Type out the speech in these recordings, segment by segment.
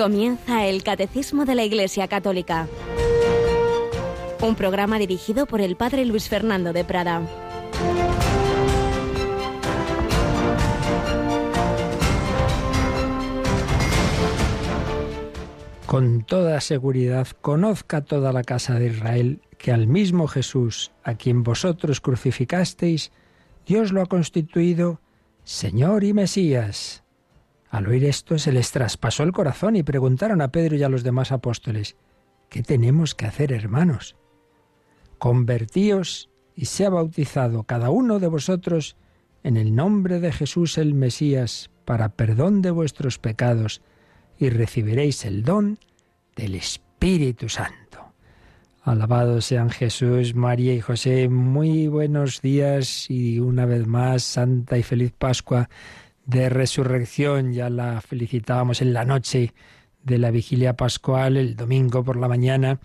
Comienza el Catecismo de la Iglesia Católica. Un programa dirigido por el Padre Luis Fernando de Prada. Con toda seguridad, conozca toda la casa de Israel que al mismo Jesús, a quien vosotros crucificasteis, Dios lo ha constituido Señor y Mesías. Al oír esto se les traspasó el corazón y preguntaron a Pedro y a los demás apóstoles, ¿qué tenemos que hacer, hermanos? Convertíos y sea bautizado cada uno de vosotros en el nombre de Jesús el Mesías para perdón de vuestros pecados y recibiréis el don del Espíritu Santo. Alabado sean Jesús, María y José. Muy buenos días y una vez más, Santa y feliz Pascua de resurrección. Ya la felicitábamos en la noche de la vigilia pascual, el domingo por la mañana,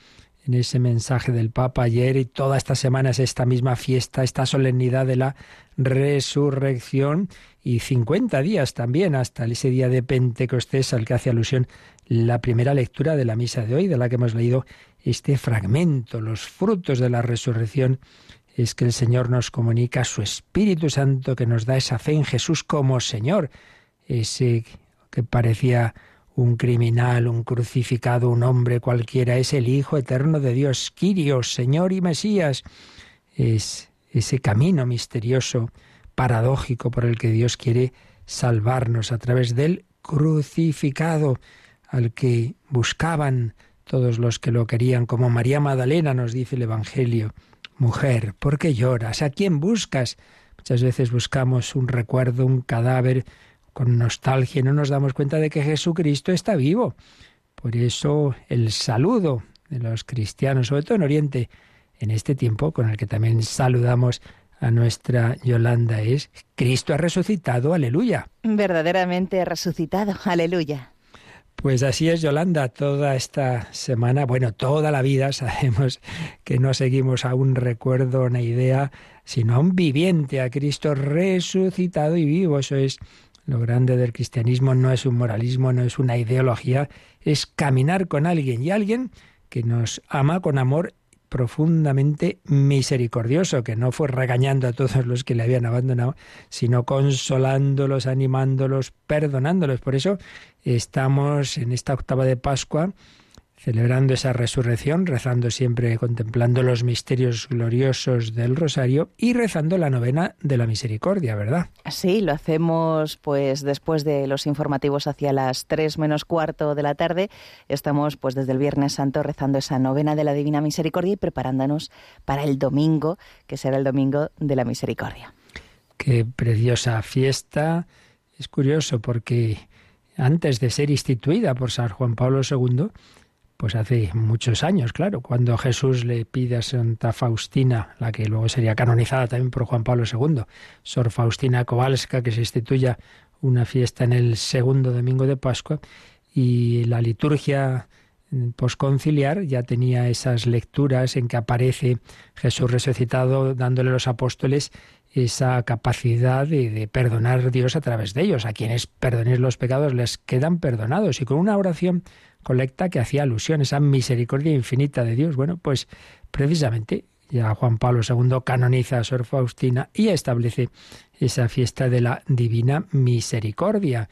en ese mensaje del Papa ayer y toda esta semana es esta misma fiesta, esta solemnidad de la resurrección y 50 días también hasta ese día de Pentecostés al que hace alusión la primera lectura de la misa de hoy, de la que hemos leído este fragmento, los frutos de la resurrección es que el Señor nos comunica su Espíritu Santo que nos da esa fe en Jesús como Señor, ese que parecía un criminal, un crucificado, un hombre cualquiera, es el Hijo eterno de Dios, Quirios, Señor y Mesías. Es ese camino misterioso, paradójico por el que Dios quiere salvarnos a través del crucificado, al que buscaban todos los que lo querían, como María Magdalena nos dice el Evangelio. Mujer, ¿por qué lloras? ¿A quién buscas? Muchas veces buscamos un recuerdo, un cadáver, con nostalgia y no nos damos cuenta de que Jesucristo está vivo. Por eso el saludo de los cristianos, sobre todo en Oriente, en este tiempo con el que también saludamos a nuestra Yolanda es Cristo ha resucitado, aleluya. Verdaderamente ha resucitado, aleluya. Pues así es, Yolanda, toda esta semana, bueno, toda la vida sabemos que no seguimos a un recuerdo, una idea, sino a un viviente, a Cristo resucitado y vivo. Eso es lo grande del cristianismo, no es un moralismo, no es una ideología, es caminar con alguien y alguien que nos ama con amor profundamente misericordioso, que no fue regañando a todos los que le habían abandonado, sino consolándolos, animándolos, perdonándolos. Por eso estamos en esta octava de Pascua celebrando esa resurrección, rezando siempre, contemplando los misterios gloriosos del rosario y rezando la novena de la misericordia, ¿verdad? Sí, lo hacemos pues después de los informativos hacia las tres menos cuarto de la tarde. Estamos pues desde el Viernes Santo rezando esa novena de la Divina Misericordia y preparándonos para el domingo, que será el domingo de la misericordia. Qué preciosa fiesta. Es curioso porque antes de ser instituida por San Juan Pablo II, pues hace muchos años, claro, cuando Jesús le pide a Santa Faustina, la que luego sería canonizada también por Juan Pablo II, Sor Faustina Kowalska, que se instituya una fiesta en el segundo domingo de Pascua, y la liturgia posconciliar ya tenía esas lecturas en que aparece Jesús resucitado dándole a los apóstoles esa capacidad de, perdonar Dios a través de ellos. A quienes perdonéis los pecados les quedan perdonados. Y con una oración colecta que hacía alusión a esa misericordia infinita de Dios. Bueno, pues precisamente ya Juan Pablo II canoniza a Sor Faustina y establece esa fiesta de la Divina Misericordia.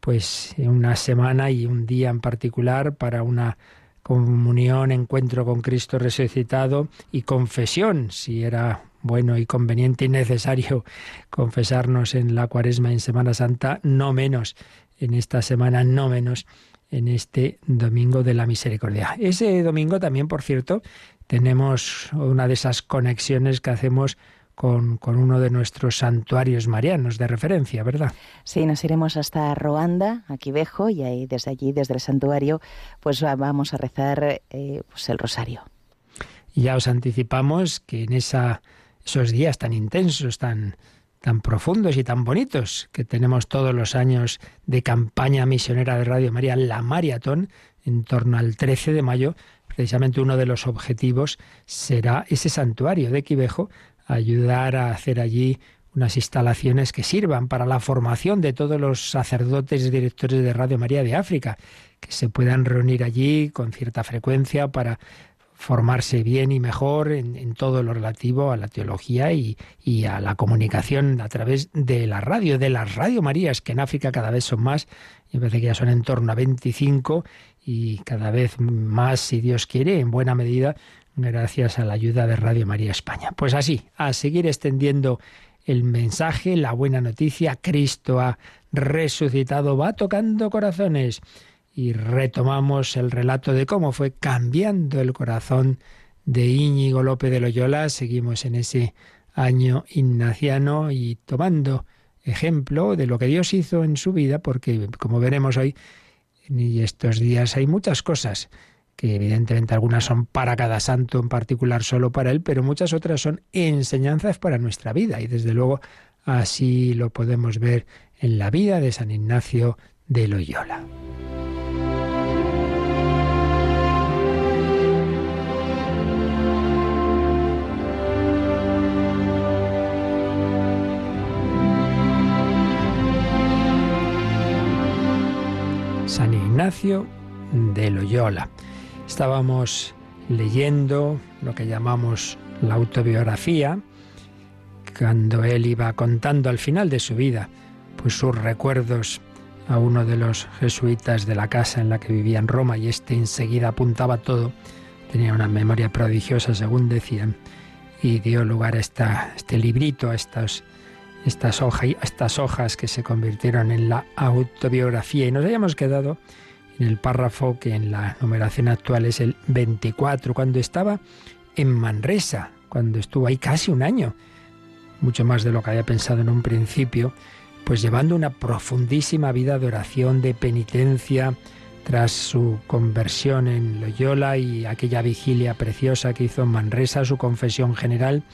Pues una semana y un día en particular para una comunión, encuentro con Cristo resucitado y confesión, si era bueno y conveniente y necesario confesarnos en la cuaresma en Semana Santa, no menos, en esta semana no menos en este Domingo de la Misericordia. Ese domingo también, por cierto, tenemos una de esas conexiones que hacemos con, con, uno de nuestros santuarios marianos de referencia, ¿verdad? Sí, nos iremos hasta Roanda, aquí Bejo, y ahí desde allí, desde el santuario, pues vamos a rezar eh, pues el rosario. Ya os anticipamos que en esa, esos días tan intensos, tan, tan profundos y tan bonitos que tenemos todos los años de campaña misionera de Radio María, la maratón, en torno al 13 de mayo, precisamente uno de los objetivos será ese santuario de Quivejo, ayudar a hacer allí unas instalaciones que sirvan para la formación de todos los sacerdotes y directores de Radio María de África, que se puedan reunir allí con cierta frecuencia para formarse bien y mejor en, todo lo relativo a la teología y, a la comunicación a través de la radio, de las Radio Marías, que en África cada vez son más, y parece que ya son en torno a 25 y cada vez más, si Dios quiere, en buena medida, gracias a la ayuda de Radio María España. Pues así, a seguir extendiendo el mensaje, la buena noticia, Cristo ha resucitado, va tocando corazones. Y retomamos el relato de cómo fue cambiando el corazón de Íñigo López de Loyola. Seguimos en ese año ignaciano y tomando ejemplo de lo que Dios hizo en su vida, porque como veremos hoy, en estos días hay muchas cosas que evidentemente algunas son para cada santo en particular solo para él, pero muchas otras son enseñanzas para nuestra vida y desde luego así lo podemos ver en la vida de San Ignacio de Loyola. San Ignacio de Loyola. Estábamos leyendo lo que llamamos la autobiografía, cuando él iba contando al final de su vida pues sus recuerdos a uno de los jesuitas de la casa en la que vivía en Roma y este enseguida apuntaba todo, tenía una memoria prodigiosa según decían y dio lugar a esta, este librito, a estas, estas, estas hojas que se convirtieron en la autobiografía. Y nos habíamos quedado en el párrafo que en la numeración actual es el 24, cuando estaba en Manresa, cuando estuvo ahí casi un año, mucho más de lo que había pensado en un principio, pues llevando una profundísima vida de oración, de penitencia, tras su conversión en Loyola y aquella vigilia preciosa que hizo en Manresa, su confesión general,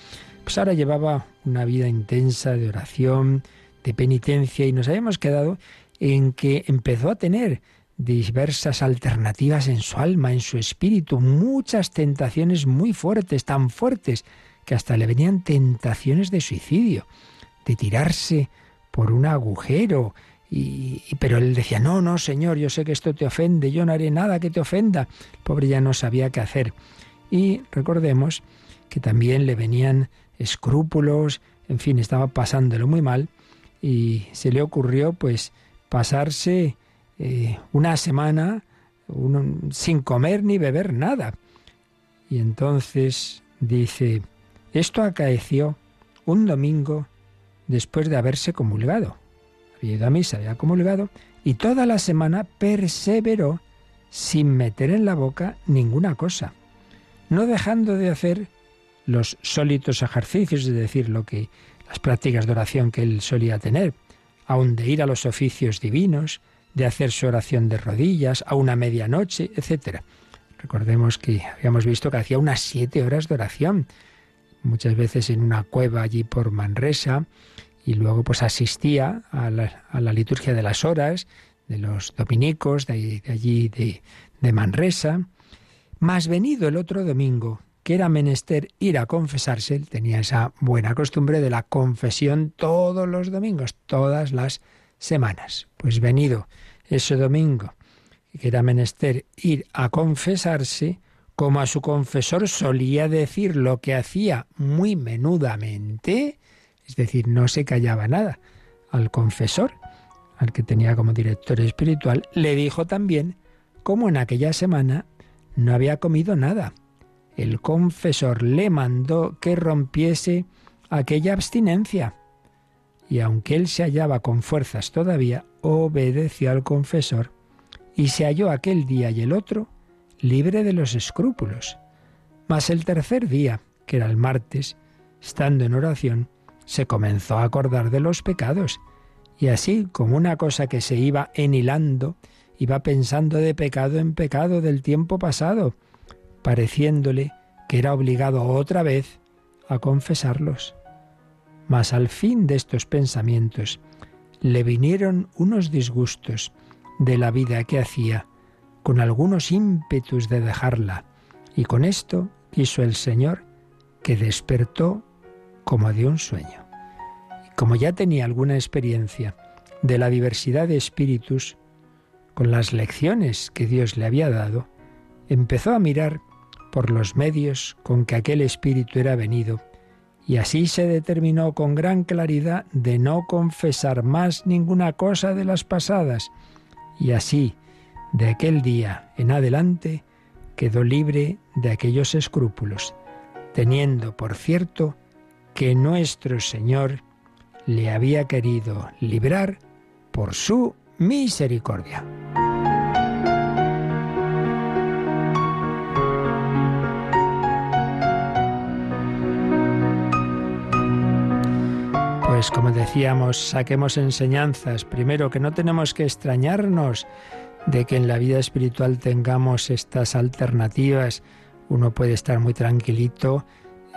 pues ahora llevaba una vida intensa de oración, de penitencia y nos habíamos quedado en que empezó a tener diversas alternativas en su alma, en su espíritu, muchas tentaciones muy fuertes, tan fuertes, que hasta le venían tentaciones de suicidio, de tirarse por un agujero. Y, pero él decía, no, no, Señor, yo sé que esto te ofende, yo no haré nada que te ofenda. El pobre ya no sabía qué hacer. Y recordemos que también le venían escrúpulos, en fin, estaba pasándolo muy mal y se le ocurrió pues pasarse eh, una semana sin comer ni beber nada. Y entonces dice, esto acaeció un domingo después de haberse comulgado. Había ido a misa, había comulgado, y toda la semana perseveró sin meter en la boca ninguna cosa, no dejando de hacer los sólitos ejercicios, es decir, lo que las prácticas de oración que él solía tener, aun de ir a los oficios divinos, de hacer su oración de rodillas a una medianoche, etc. Recordemos que habíamos visto que hacía unas siete horas de oración, muchas veces en una cueva allí por Manresa, y luego pues asistía a la, liturgia de las horas de los dominicos de, allí de, de Manresa. Más venido el otro domingo, que era menester ir a confesarse, él tenía esa buena costumbre de la confesión todos los domingos, todas las semanas. Pues venido ese domingo, que era menester ir a confesarse, como a su confesor solía decir lo que hacía muy menudamente, es decir, no se callaba nada. Al confesor, al que tenía como director espiritual, le dijo también cómo en aquella semana no había comido nada. El confesor le mandó que rompiese aquella abstinencia. Y aunque él se hallaba con fuerzas todavía, obedeció al confesor y se halló aquel día y el otro libre de los escrúpulos. Mas el tercer día, que era el martes, estando en oración, se comenzó a acordar de los pecados, y así como una cosa que se iba enhilando, iba pensando de pecado en pecado del tiempo pasado, pareciéndole que era obligado otra vez a confesarlos. Mas al fin de estos pensamientos le vinieron unos disgustos de la vida que hacía, con algunos ímpetus de dejarla, y con esto quiso el Señor que despertó como de un sueño. como ya tenía alguna experiencia de la diversidad de espíritus, con las lecciones que Dios le había dado, empezó a mirar por los medios con que aquel espíritu era venido, y así se determinó con gran claridad de no confesar más ninguna cosa de las pasadas, y así, de aquel día en adelante, quedó libre de aquellos escrúpulos, teniendo por cierto que nuestro Señor le había querido librar por su misericordia. Pues como decíamos, saquemos enseñanzas. Primero, que no tenemos que extrañarnos de que en la vida espiritual tengamos estas alternativas. Uno puede estar muy tranquilito,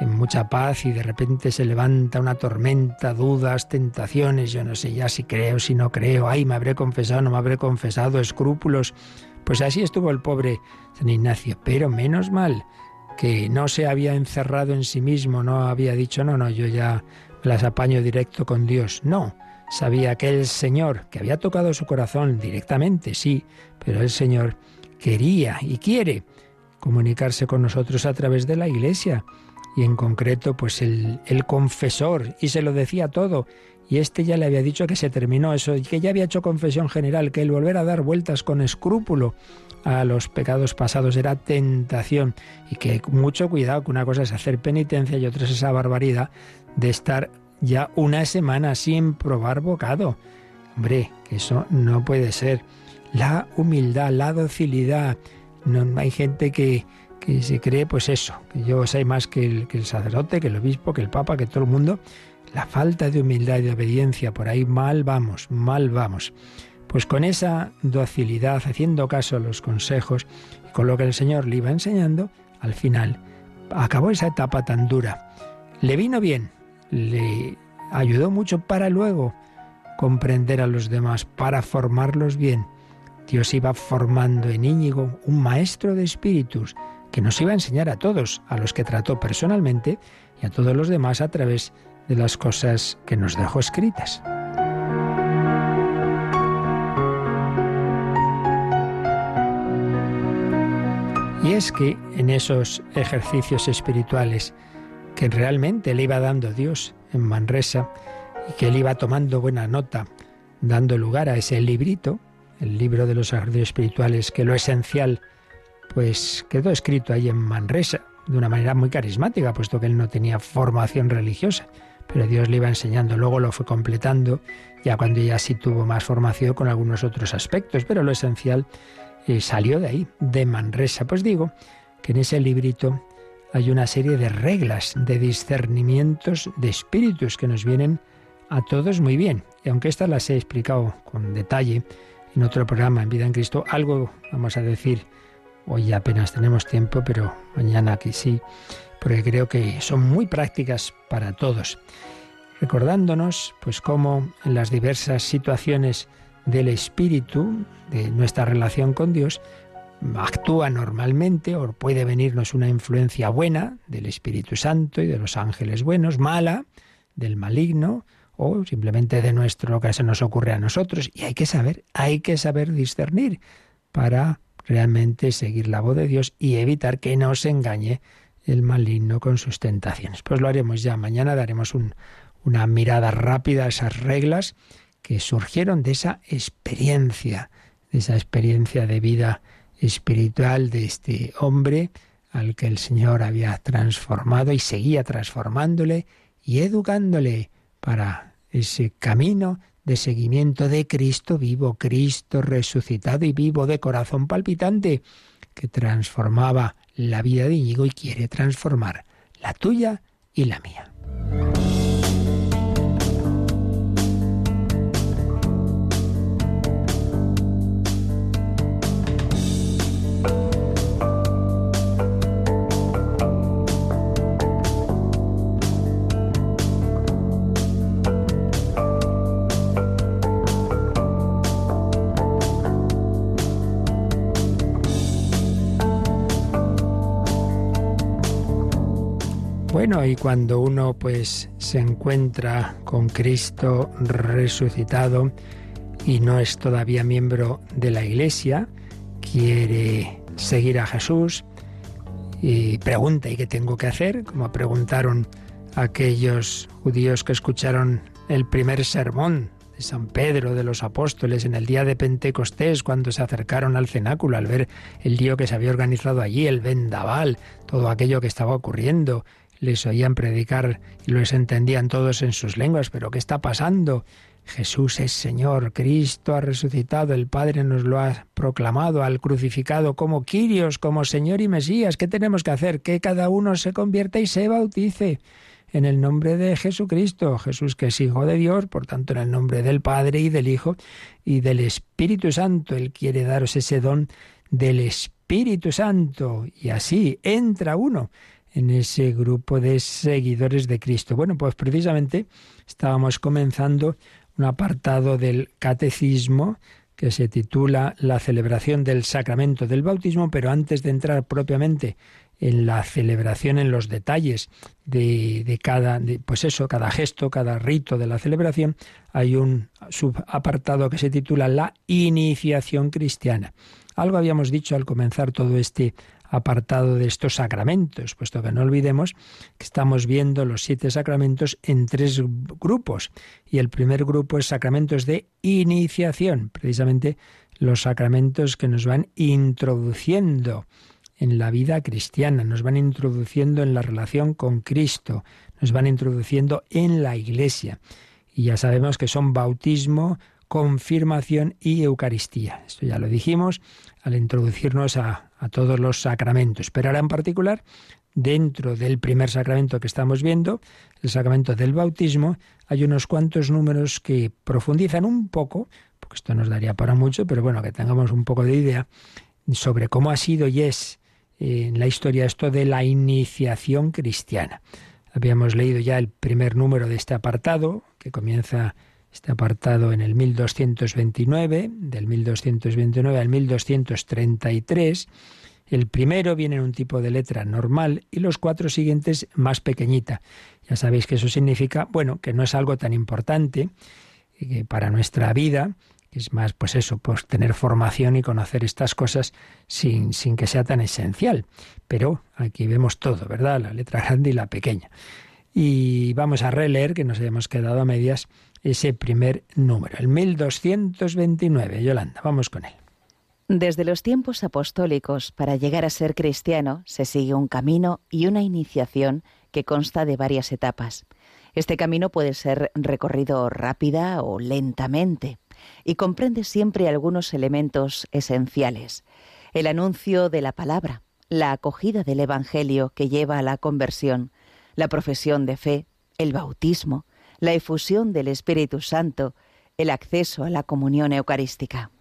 en mucha paz y de repente se levanta una tormenta, dudas, tentaciones, yo no sé ya si creo, si no creo, ay, me habré confesado, no me habré confesado, escrúpulos. Pues así estuvo el pobre San Ignacio, pero menos mal que no se había encerrado en sí mismo, no había dicho, no, no, yo ya las apaño directo con Dios. No, sabía que el Señor, que había tocado su corazón directamente, sí, pero el Señor quería y quiere comunicarse con nosotros a través de la Iglesia y en concreto pues el, el, confesor y se lo decía todo y este ya le había dicho que se terminó eso que ya había hecho confesión general que el volver a dar vueltas con escrúpulo a los pecados pasados era tentación y que mucho cuidado que una cosa es hacer penitencia y otra es esa barbaridad de estar ya una semana sin probar bocado. Hombre, que eso no puede ser. La humildad, la docilidad. No hay gente que, que se cree, pues eso, que yo sé más que el, sacerdote, que el obispo, que el papa, que todo el mundo. La falta de humildad y de obediencia, por ahí mal vamos, mal vamos. Pues con esa docilidad, haciendo caso a los consejos y con lo que el Señor le iba enseñando, al final acabó esa etapa tan dura. Le vino bien, le ayudó mucho para luego comprender a los demás, para formarlos bien. Dios iba formando en Íñigo un maestro de espíritus que nos iba a enseñar a todos, a los que trató personalmente y a todos los demás a través de las cosas que nos dejó escritas. Y es que en esos ejercicios espirituales que realmente le iba dando Dios en Manresa y que él iba tomando buena nota, dando lugar a ese librito, el libro de los ejercicios espirituales, que lo esencial pues quedó escrito ahí en Manresa de una manera muy carismática, puesto que él no tenía formación religiosa, pero Dios le iba enseñando, luego lo fue completando, ya cuando ya sí tuvo más formación con algunos otros aspectos, pero lo esencial eh, salió de ahí, de Manresa. Pues digo que en ese librito hay una serie de reglas, de discernimientos de espíritus que nos vienen a todos muy bien. Y aunque estas las he explicado con detalle en otro programa, en Vida en Cristo, algo vamos a decir Hoy apenas tenemos tiempo, pero mañana aquí sí, porque creo que son muy prácticas para todos. Recordándonos, pues, cómo en las diversas situaciones del espíritu, de nuestra relación con Dios, actúa normalmente o puede venirnos una influencia buena del Espíritu Santo y de los ángeles buenos, mala del maligno o simplemente de nuestro lo que se nos ocurre a nosotros y hay que saber, hay que saber discernir para realmente seguir la voz de Dios y evitar que nos engañe el maligno con sus tentaciones. Pues lo haremos ya. Mañana daremos una mirada rápida a esas reglas que surgieron de esa experiencia, de esa experiencia de vida espiritual de este hombre al que el Señor había transformado y seguía transformándole y educándole para ese camino de seguimiento de Cristo vivo, Cristo resucitado y vivo de corazón palpitante, que transformaba la vida de Íñigo y quiere transformar la tuya y la mía. Y cuando uno pues se encuentra con Cristo resucitado y no es todavía miembro de la Iglesia, quiere seguir a Jesús y pregunta ¿y qué tengo que hacer? Como preguntaron aquellos judíos que escucharon el primer sermón de San Pedro, de los apóstoles, en el día de Pentecostés, cuando se acercaron al cenáculo al ver el lío que se había organizado allí, el vendaval, todo aquello que estaba ocurriendo, les oían predicar y los entendían todos en sus lenguas, pero ¿qué está pasando? Jesús es Señor, Cristo ha resucitado, el Padre nos lo ha proclamado, al crucificado como Quirios, como Señor y Mesías. ¿Qué tenemos que hacer? Que cada uno se convierta y se bautice en el nombre de Jesucristo, Jesús que es Hijo de Dios, por tanto en el nombre del Padre y del Hijo y del Espíritu Santo. Él quiere daros ese don del Espíritu Santo y así entra uno en ese grupo de seguidores de Cristo. Bueno, pues precisamente estábamos comenzando un apartado del catecismo que se titula La celebración del sacramento del bautismo, pero antes de entrar propiamente en la celebración, en los detalles de, de cada, pues eso, cada gesto, cada rito de la celebración, hay un subapartado que se titula La iniciación cristiana. Algo habíamos dicho al comenzar todo este apartado de estos sacramentos, puesto que no olvidemos que estamos viendo los siete sacramentos en tres grupos. Y el primer grupo es sacramentos de iniciación, precisamente los sacramentos que nos van introduciendo en la vida cristiana, nos van introduciendo en la relación con Cristo, nos van introduciendo en la Iglesia. Y ya sabemos que son bautismo, confirmación y Eucaristía. Esto ya lo dijimos al introducirnos a, a todos los sacramentos. Pero ahora en particular, dentro del primer sacramento que estamos viendo, el sacramento del bautismo, hay unos cuantos números que profundizan un poco, porque esto nos daría para mucho, pero bueno, que tengamos un poco de idea sobre cómo ha sido y es eh, en la historia esto de la iniciación cristiana. Habíamos leído ya el primer número de este apartado, que comienza este apartado en el 1229, del 1229 al 1233. El primero viene en un tipo de letra normal y los cuatro siguientes más pequeñita. Ya sabéis que eso significa, bueno, que no es algo tan importante para nuestra vida, es más, pues eso, pues tener formación y conocer estas cosas sin, sin que sea tan esencial. Pero aquí vemos todo, ¿verdad? La letra grande y la pequeña. Y vamos a releer, que nos hemos quedado a medias, ese primer número, el 1229. Yolanda, vamos con él. Desde los tiempos apostólicos, para llegar a ser cristiano, se sigue un camino y una iniciación que consta de varias etapas. Este camino puede ser recorrido rápida o lentamente y comprende siempre algunos elementos esenciales. El anuncio de la palabra, la acogida del Evangelio que lleva a la conversión, la profesión de fe, el bautismo, la efusión del Espíritu Santo, el acceso a la comunión eucarística.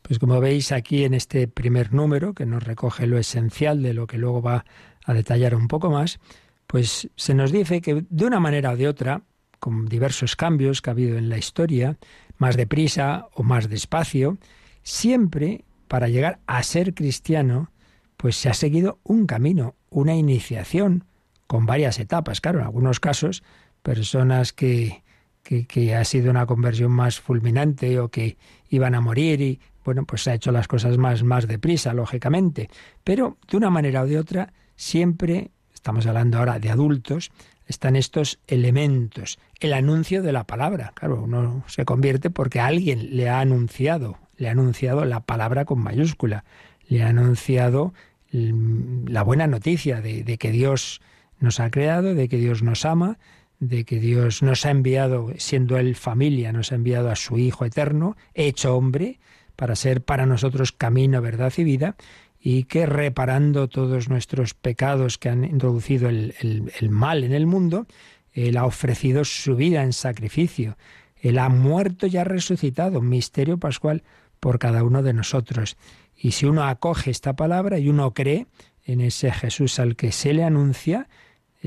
Pues como veis aquí en este primer número, que nos recoge lo esencial de lo que luego va a detallar un poco más, pues se nos dice que de una manera o de otra, con diversos cambios que ha habido en la historia, más deprisa o más despacio, siempre para llegar a ser cristiano, pues se ha seguido un camino, una iniciación, con varias etapas. Claro, en algunos casos personas que, que, ha sido una conversión más fulminante o que iban a morir y bueno, pues se ha hecho las cosas más, más deprisa, lógicamente. Pero de una manera o de otra, siempre, estamos hablando ahora de adultos, están estos elementos. El anuncio de la palabra. Claro, uno se convierte porque alguien le ha anunciado, le ha anunciado la palabra con mayúscula, le ha anunciado la buena noticia de, de que Dios nos ha creado, de que Dios nos ama, de que Dios nos ha enviado, siendo Él familia, nos ha enviado a su Hijo eterno, hecho hombre, para ser para nosotros camino, verdad y vida, y que reparando todos nuestros pecados que han introducido el, el mal en el mundo, Él ha ofrecido su vida en sacrificio. Él ha muerto y ha resucitado, misterio pascual por cada uno de nosotros. Y si uno acoge esta palabra y uno cree en ese Jesús al que se le anuncia,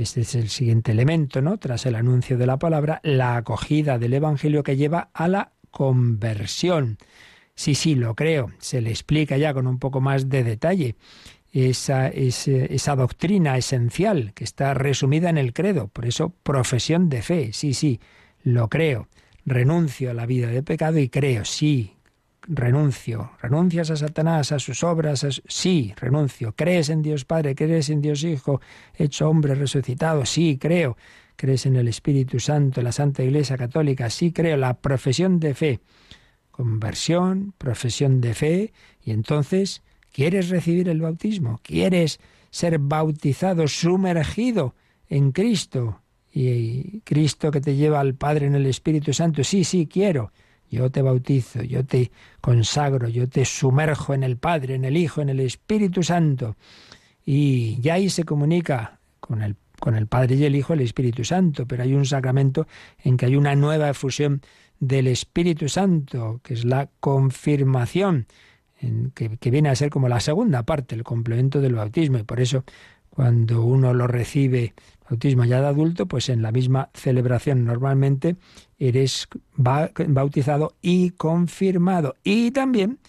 este es el siguiente elemento, ¿no? Tras el anuncio de la palabra, la acogida del Evangelio que lleva a la conversión. Sí, sí, lo creo. Se le explica ya con un poco más de detalle. esa, esa, doctrina esencial que está resumida en el credo. Por eso, profesión de fe. Sí, sí, lo creo. Renuncio a la vida de pecado y creo, sí, renuncio. ¿Renuncias a Satanás, a sus obras? Sí, renuncio. ¿Crees en Dios Padre? ¿Crees en Dios Hijo, hecho hombre resucitado? Sí, creo. ¿Crees en el Espíritu Santo, en la Santa Iglesia Católica? Sí, creo. La profesión de fe. Conversión, profesión de fe. Y entonces ¿Quieres recibir el bautismo? ¿Quieres ser bautizado, sumergido en Cristo? Y Cristo que te lleva al Padre en el Espíritu Santo. Sí, sí, quiero. Yo te bautizo, yo te consagro, yo te sumerjo en el Padre, en el Hijo, en el Espíritu Santo. Y ya ahí se comunica con el, con el Padre y el Hijo el Espíritu Santo, pero hay un sacramento en que hay una nueva efusión del Espíritu Santo, que es la confirmación que, viene a ser como la segunda parte, el complemento del bautismo. Y por eso, cuando uno lo recibe, bautismo ya de adulto, pues en la misma celebración normalmente eres bautizado y confirmado. Y también,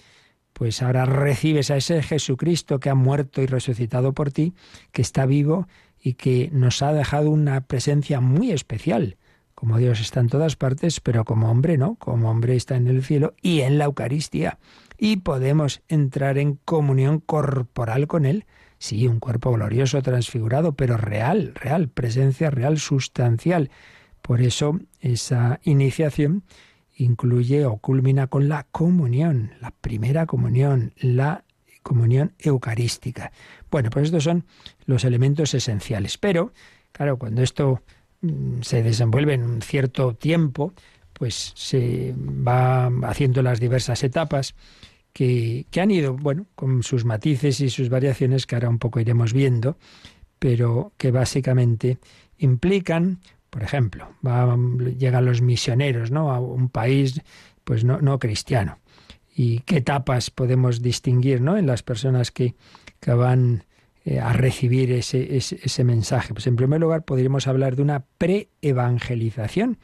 pues ahora recibes a ese Jesucristo que ha muerto y resucitado por ti, que está vivo y que nos ha dejado una presencia muy especial. Como Dios está en todas partes, pero como hombre no, como hombre está en el cielo y en la Eucaristía y podemos entrar en comunión corporal con Él. Sí, un cuerpo glorioso, transfigurado, pero real, real, presencia real, sustancial. Por eso esa iniciación incluye o culmina con la comunión, la primera comunión, la comunión eucarística. Bueno, pues estos son los elementos esenciales. Pero, claro, cuando esto mm, se desenvuelve en un cierto tiempo, pues se va haciendo las diversas etapas que, han ido, bueno, con sus matices y sus variaciones que ahora un poco iremos viendo, pero que básicamente implican, por ejemplo, llegan los misioneros ¿no? a un país pues no, no cristiano. ¿Y qué etapas podemos distinguir ¿no? en las personas que, que van eh, a recibir ese, ese, ese, mensaje? Pues en primer lugar podríamos hablar de una pre-evangelización.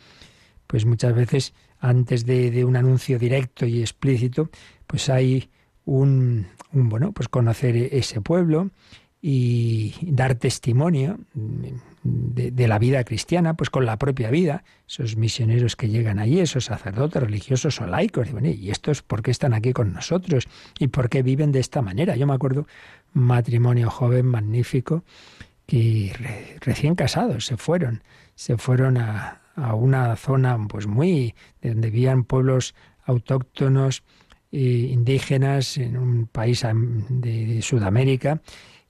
Pues muchas veces antes de, de, un anuncio directo y explícito, pues hay un, bueno, pues conocer ese pueblo y dar testimonio de, la vida cristiana, pues con la propia vida, esos misioneros que llegan allí, esos sacerdotes religiosos o laicos, y, bueno, ¿y estos por qué están aquí con nosotros? ¿Y por qué viven de esta manera? Yo me acuerdo un matrimonio joven, magnífico, que recién casados se fueron, se fueron a, una zona pues muy, de donde vivían pueblos autóctonos, indígenas en un país de, Sudamérica,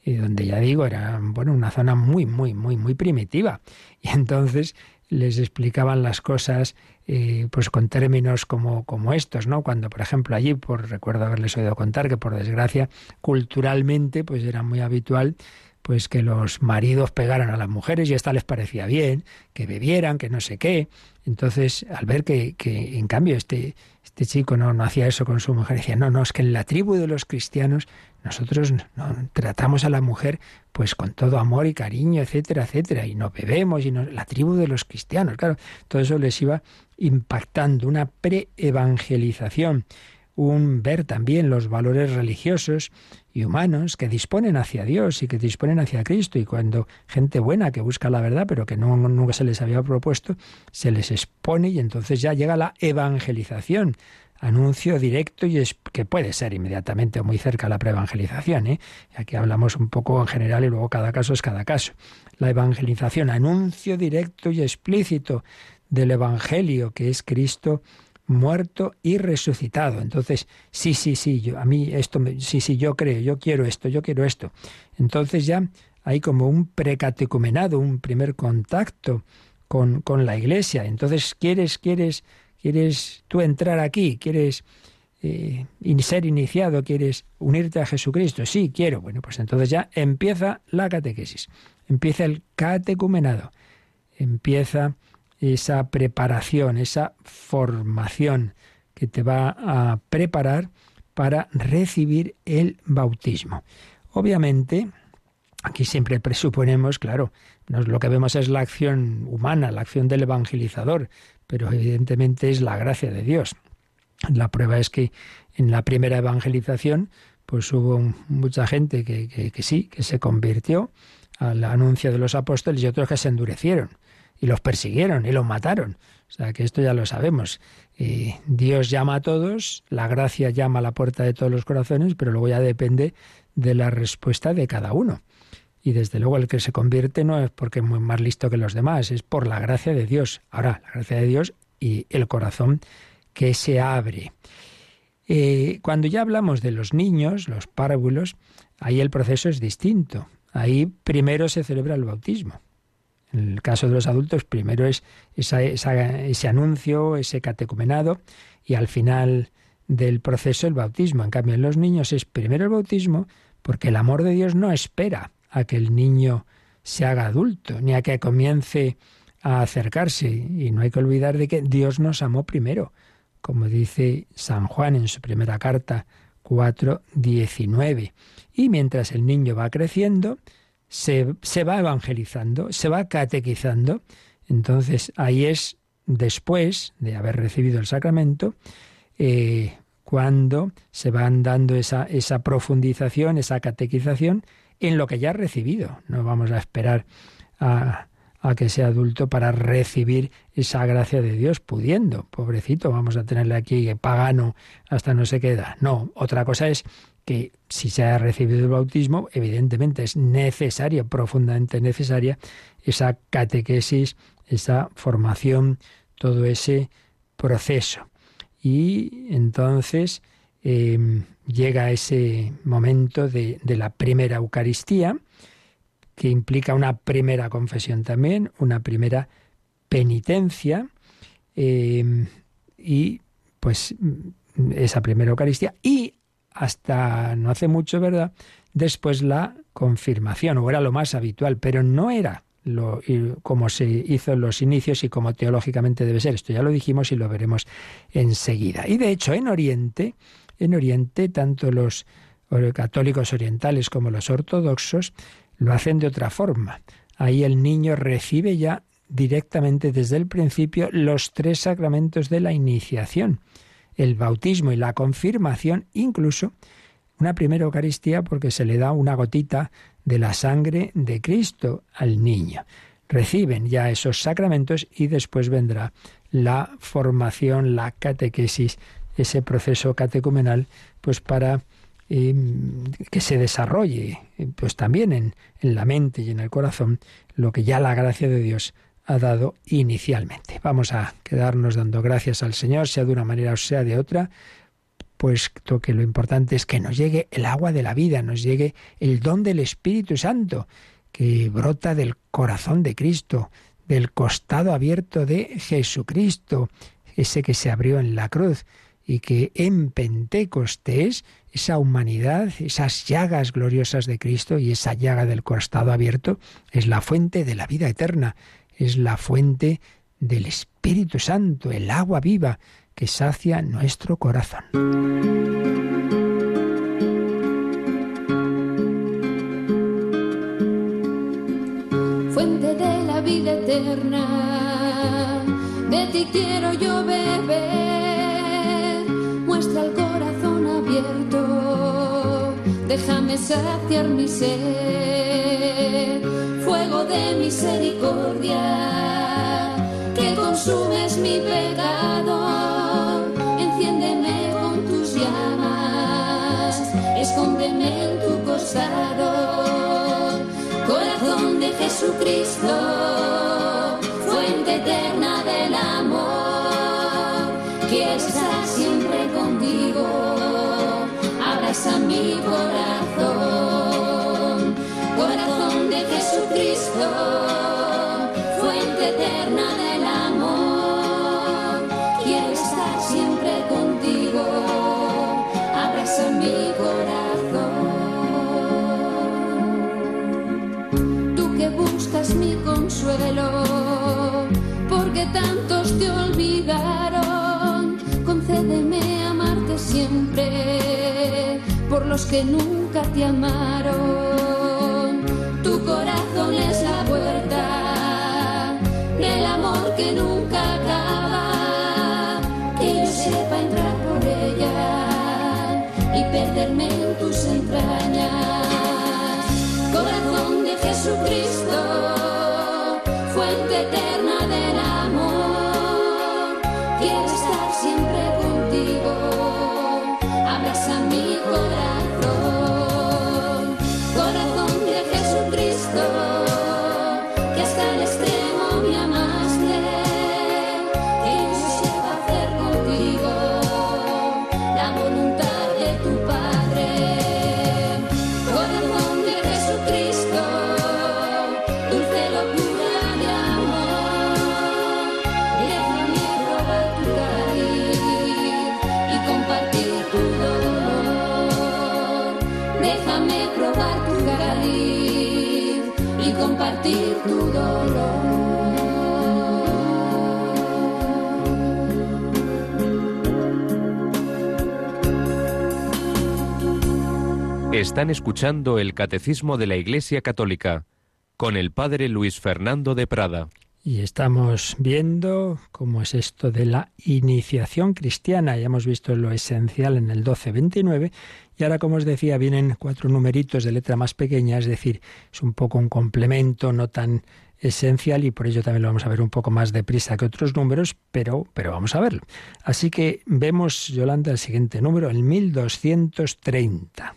y donde ya digo, era bueno, una zona muy, muy, muy, muy primitiva. Y entonces les explicaban las cosas eh, pues con términos como, como estos, ¿no? Cuando, por ejemplo, allí, por recuerdo haberles oído contar que por desgracia, culturalmente, pues era muy habitual pues que los maridos pegaran a las mujeres y esta les parecía bien, que bebieran, que no sé qué. Entonces, al ver que, que en cambio este, este chico no, no hacía eso con su mujer. Decía, no, no, es que en la tribu de los cristianos nosotros no, tratamos a la mujer pues con todo amor y cariño, etcétera, etcétera, y no bebemos, y no, la tribu de los cristianos, claro, todo eso les iba impactando, una pre-evangelización, un ver también los valores religiosos y humanos que disponen hacia Dios y que disponen hacia Cristo. Y cuando gente buena que busca la verdad, pero que nunca se les había propuesto, se les expone y entonces ya llega la evangelización. Anuncio directo y es, que puede ser inmediatamente o muy cerca la preevangelización. ¿eh? Aquí hablamos un poco en general y luego cada caso es cada caso. La evangelización, anuncio directo y explícito del Evangelio, que es Cristo muerto y resucitado. Entonces, sí, sí, sí, yo, a mí esto, sí, sí, yo creo, yo quiero esto, yo quiero esto. Entonces ya hay como un precatecumenado, un primer contacto con, con la iglesia. Entonces, ¿quieres, quieres, quieres tú entrar aquí? ¿Quieres eh, ser iniciado? ¿Quieres unirte a Jesucristo? Sí, quiero. Bueno, pues entonces ya empieza la catequesis, empieza el catecumenado, empieza esa preparación, esa formación que te va a preparar para recibir el bautismo. Obviamente, aquí siempre presuponemos, claro, lo que vemos es la acción humana, la acción del evangelizador, pero evidentemente es la gracia de Dios. La prueba es que en la primera evangelización, pues hubo mucha gente que, que, sí, que se convirtió al anuncio de los apóstoles y otros que se endurecieron y los persiguieron y los mataron. O sea que esto ya lo sabemos. Dios llama a todos, la gracia llama a la puerta de todos los corazones, pero luego ya depende de la respuesta de cada uno. Y desde luego el que se convierte no es porque es más listo que los demás, es por la gracia de Dios. Ahora, la gracia de Dios y el corazón que se abre. Eh, cuando ya hablamos de los niños, los párvulos, ahí el proceso es distinto. Ahí primero se celebra el bautismo. En el caso de los adultos, primero es ese anuncio, ese catecumenado, y al final del proceso el bautismo. En cambio, en los niños es primero el bautismo, porque el amor de Dios no espera a que el niño se haga adulto, ni a que comience a acercarse. Y no hay que olvidar de que Dios nos amó primero, como dice San Juan en su primera carta 4.19. Y mientras el niño va creciendo, se, se va evangelizando, se va catequizando. Entonces ahí es después de haber recibido el sacramento, eh, cuando se van dando esa, esa profundización, esa catequización en lo que ya ha recibido. No vamos a esperar a, a que sea adulto para recibir esa gracia de Dios, pudiendo. Pobrecito, vamos a tenerle aquí pagano hasta no se queda. No, otra cosa es que si se ha recibido el bautismo, evidentemente es necesaria, profundamente necesaria, esa catequesis, esa formación, todo ese proceso. Y entonces em, llega ese momento de, la primera Eucaristía, que implica una primera confesión también, una primera penitencia, em, y pues esa primera Eucaristía, y hasta no hace mucho, ¿verdad? Después la confirmación, o era lo más habitual, pero no era lo, como se hizo en los inicios y como teológicamente debe ser. Esto ya lo dijimos y lo veremos enseguida. Y de hecho, en Oriente, en Oriente, tanto los católicos orientales como los ortodoxos lo hacen de otra forma. Ahí el niño recibe ya directamente desde el principio los tres sacramentos de la iniciación el bautismo y la confirmación, incluso una primera Eucaristía porque se le da una gotita de la sangre de Cristo al niño. Reciben ya esos sacramentos y después vendrá la formación, la catequesis, ese proceso catecumenal, pues para em, que se desarrolle, pues también en, en la mente y en el corazón, lo que ya la gracia de Dios ha dado inicialmente. Vamos a quedarnos dando gracias al Señor, sea de una manera o sea de otra, pues que lo importante es que nos llegue el agua de la vida, nos llegue el don del Espíritu Santo, que brota del corazón de Cristo, del costado abierto de Jesucristo, ese que se abrió en la cruz y que en Pentecostés esa humanidad, esas llagas gloriosas de Cristo y esa llaga del costado abierto es la fuente de la vida eterna es la fuente del Espíritu Santo, el agua viva que sacia nuestro corazón. Fuente de la vida eterna, de ti quiero yo beber, muestra el corazón abierto, déjame saciar mi sed de misericordia, que consumes mi pecado, enciéndeme con tus llamas, escóndeme en tu costado, corazón de Jesucristo, Jesucristo, fuente eterna del amor. Quiero estar siempre contigo, abraza mi corazón. Tú que buscas mi consuelo, porque tantos te olvidaron, concédeme amarte siempre por los que nunca te amaron tu corazón es la puerta del amor que nunca acaba, que yo sepa entrar por ella y perderme en tus entrañas, corazón de Jesucristo. Están escuchando el Catecismo de la Iglesia Católica con el Padre Luis Fernando de Prada. Y estamos viendo cómo es esto de la iniciación cristiana. Ya hemos visto lo esencial en el 1229 y ahora, como os decía, vienen cuatro numeritos de letra más pequeña, es decir, es un poco un complemento no tan esencial y por ello también lo vamos a ver un poco más deprisa que otros números, pero, pero vamos a verlo. Así que vemos, Yolanda, el siguiente número, el 1230.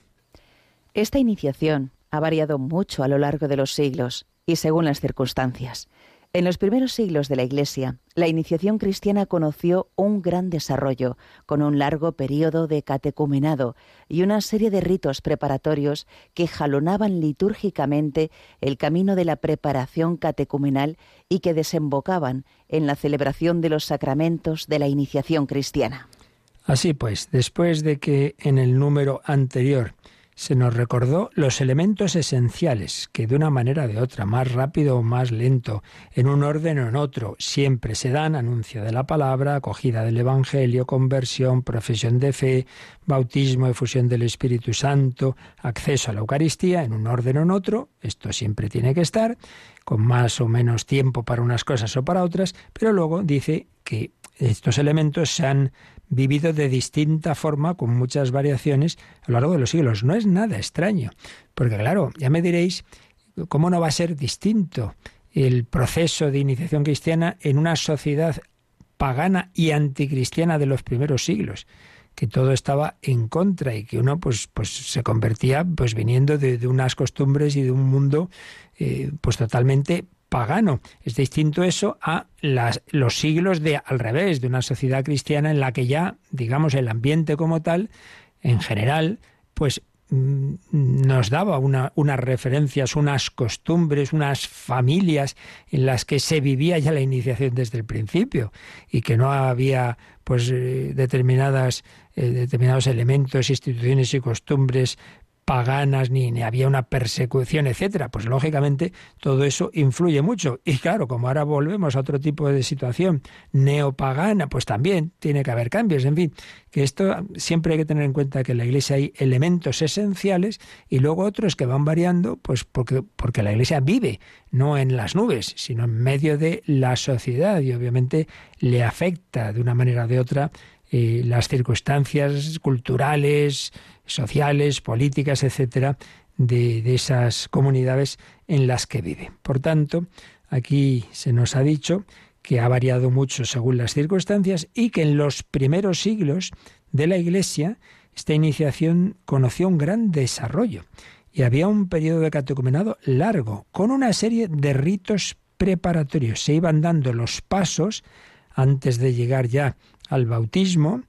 Esta iniciación ha variado mucho a lo largo de los siglos y según las circunstancias. En los primeros siglos de la Iglesia, la iniciación cristiana conoció un gran desarrollo, con un largo periodo de catecumenado y una serie de ritos preparatorios que jalonaban litúrgicamente el camino de la preparación catecumenal y que desembocaban en la celebración de los sacramentos de la iniciación cristiana. Así pues, después de que en el número anterior se nos recordó los elementos esenciales que de una manera o de otra, más rápido o más lento, en un orden o en otro, siempre se dan anuncio de la palabra, acogida del Evangelio, conversión, profesión de fe, bautismo, efusión del Espíritu Santo, acceso a la Eucaristía, en un orden o en otro, esto siempre tiene que estar, con más o menos tiempo para unas cosas o para otras, pero luego dice que estos elementos se han vivido de distinta forma, con muchas variaciones a lo largo de los siglos. No es nada extraño, porque claro, ya me diréis, ¿cómo no va a ser distinto el proceso de iniciación cristiana en una sociedad pagana y anticristiana de los primeros siglos? que todo estaba en contra y que uno pues, pues se convertía pues viniendo de, unas costumbres y de un mundo eh, pues totalmente pagano. Es distinto eso a las, los siglos de al revés, de una sociedad cristiana en la que ya, digamos, el ambiente como tal, en general, pues mm, nos daba una, unas referencias, unas costumbres, unas familias en las que se vivía ya la iniciación desde el principio y que no había pues eh, determinadas eh, determinados elementos, instituciones y costumbres paganas, ni, ni había una persecución, etcétera. Pues lógicamente todo eso influye mucho. Y claro, como ahora volvemos a otro tipo de situación neopagana, pues también tiene que haber cambios. En fin, que esto siempre hay que tener en cuenta que en la Iglesia hay elementos esenciales y luego otros que van variando, pues porque, porque la Iglesia vive, no en las nubes, sino en medio de la sociedad y obviamente le afecta de una manera o de otra eh, las circunstancias culturales, sociales, políticas, etcétera, de, de esas comunidades en las que vive. Por tanto, aquí se nos ha dicho que ha variado mucho según las circunstancias y que en los primeros siglos de la Iglesia esta iniciación conoció un gran desarrollo y había un periodo de catecumenado largo, con una serie de ritos preparatorios. Se iban dando los pasos antes de llegar ya al bautismo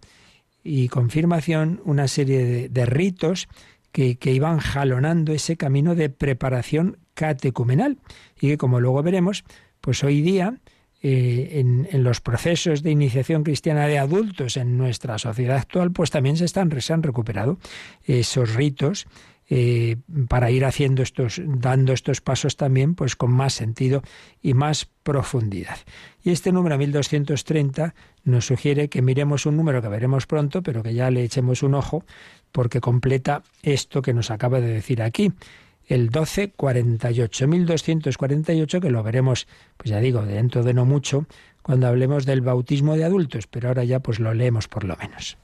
y confirmación, una serie de, ritos que, iban jalonando ese camino de preparación catecumenal. Y que como luego veremos, pues hoy día eh, en, en, los procesos de iniciación cristiana de adultos en nuestra sociedad actual, pues también se están se han recuperado esos ritos eh, para ir haciendo estos, dando estos pasos también, pues con más sentido y más profundidad. Y este número 1230 nos sugiere que miremos un número que veremos pronto, pero que ya le echemos un ojo, porque completa esto que nos acaba de decir aquí el 1248, 1248, que lo veremos, pues ya digo, dentro de no mucho, cuando hablemos del bautismo de adultos, pero ahora ya pues lo leemos por lo menos.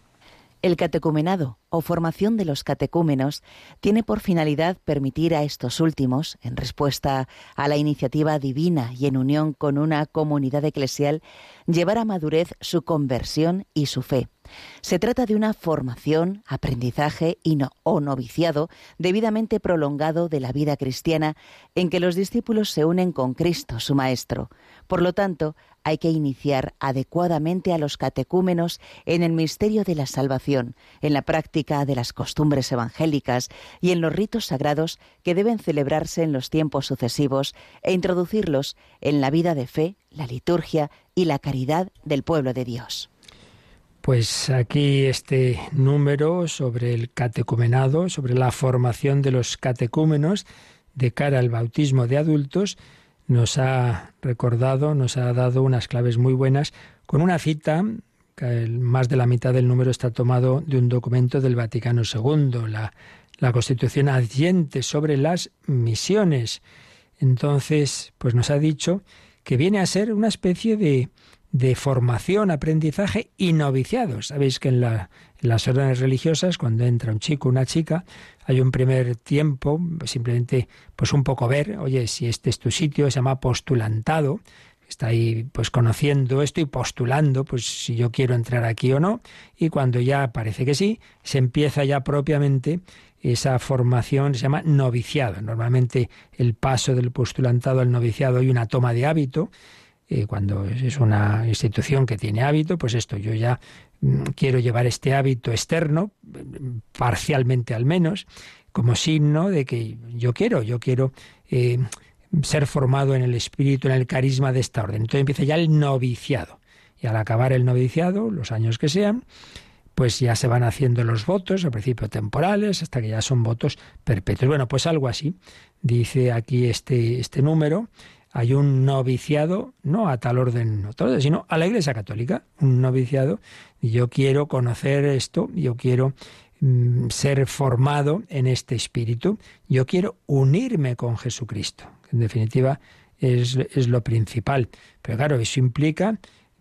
El catecumenado o formación de los catecúmenos tiene por finalidad permitir a estos últimos, en respuesta a la iniciativa divina y en unión con una comunidad eclesial, llevar a madurez su conversión y su fe. Se trata de una formación, aprendizaje y no, o noviciado debidamente prolongado de la vida cristiana en que los discípulos se unen con Cristo, su Maestro. Por lo tanto, hay que iniciar adecuadamente a los catecúmenos en el misterio de la salvación, en la práctica de las costumbres evangélicas y en los ritos sagrados que deben celebrarse en los tiempos sucesivos e introducirlos en la vida de fe, la liturgia y la caridad del pueblo de Dios. Pues aquí este número sobre el catecumenado, sobre la formación de los catecúmenos de cara al bautismo de adultos, nos ha recordado, nos ha dado unas claves muy buenas con una cita, que más de la mitad del número está tomado de un documento del Vaticano II, la, la Constitución adyente sobre las misiones. Entonces, pues nos ha dicho que viene a ser una especie de, de formación, aprendizaje y noviciado. Sabéis que en, la, en, las órdenes religiosas, cuando entra un chico, una chica, hay un primer tiempo, simplemente pues un poco ver, oye, si este es tu sitio, se llama postulantado, está ahí pues conociendo esto y postulando pues si yo quiero entrar aquí o no y cuando ya parece que sí se empieza ya propiamente esa formación se llama noviciado normalmente el paso del postulantado al noviciado hay una toma de hábito eh, cuando es una institución que tiene hábito, pues esto, yo ya mm, quiero llevar este hábito externo, parcialmente al menos, como signo de que yo quiero, yo quiero eh, ser formado en el espíritu, en el carisma de esta orden. Entonces empieza ya el noviciado. Y al acabar el noviciado, los años que sean, pues ya se van haciendo los votos, al principio temporales, hasta que ya son votos perpetuos. Bueno, pues algo así, dice aquí este, este número, hay un noviciado, no a tal orden, sino a la Iglesia Católica, un noviciado, y yo quiero conocer esto, yo quiero mm, ser formado en este espíritu, yo quiero unirme con Jesucristo, en definitiva es, es lo principal. Pero claro, eso implica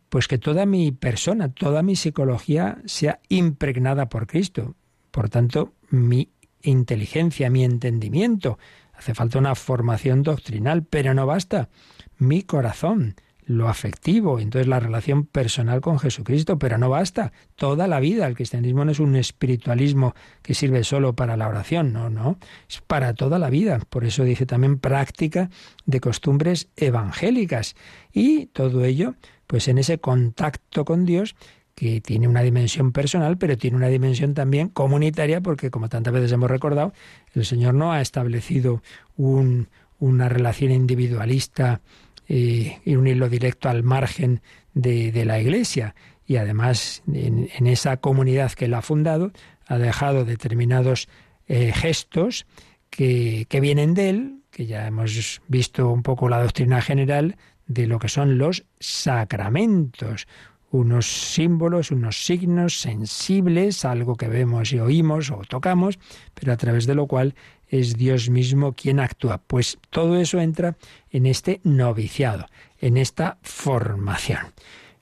pues que toda mi persona, toda mi psicología sea impregnada por Cristo. Por tanto, mi inteligencia, mi entendimiento, Hace falta una formación doctrinal, pero no basta. Mi corazón, lo afectivo, entonces la relación personal con Jesucristo, pero no basta. Toda la vida, el cristianismo no es un espiritualismo que sirve solo para la oración, no, no, es para toda la vida. Por eso dice también práctica de costumbres evangélicas. Y todo ello, pues en ese contacto con Dios que tiene una dimensión personal, pero tiene una dimensión también comunitaria, porque como tantas veces hemos recordado, el Señor no ha establecido un, una relación individualista eh, y un hilo directo al margen de, la Iglesia. Y además, en, en, esa comunidad que él ha fundado, ha dejado determinados eh, gestos que, que vienen de él, que ya hemos visto un poco la doctrina general de lo que son los sacramentos unos símbolos, unos signos sensibles, algo que vemos y oímos o tocamos, pero a través de lo cual es Dios mismo quien actúa. Pues todo eso entra en este noviciado, en esta formación.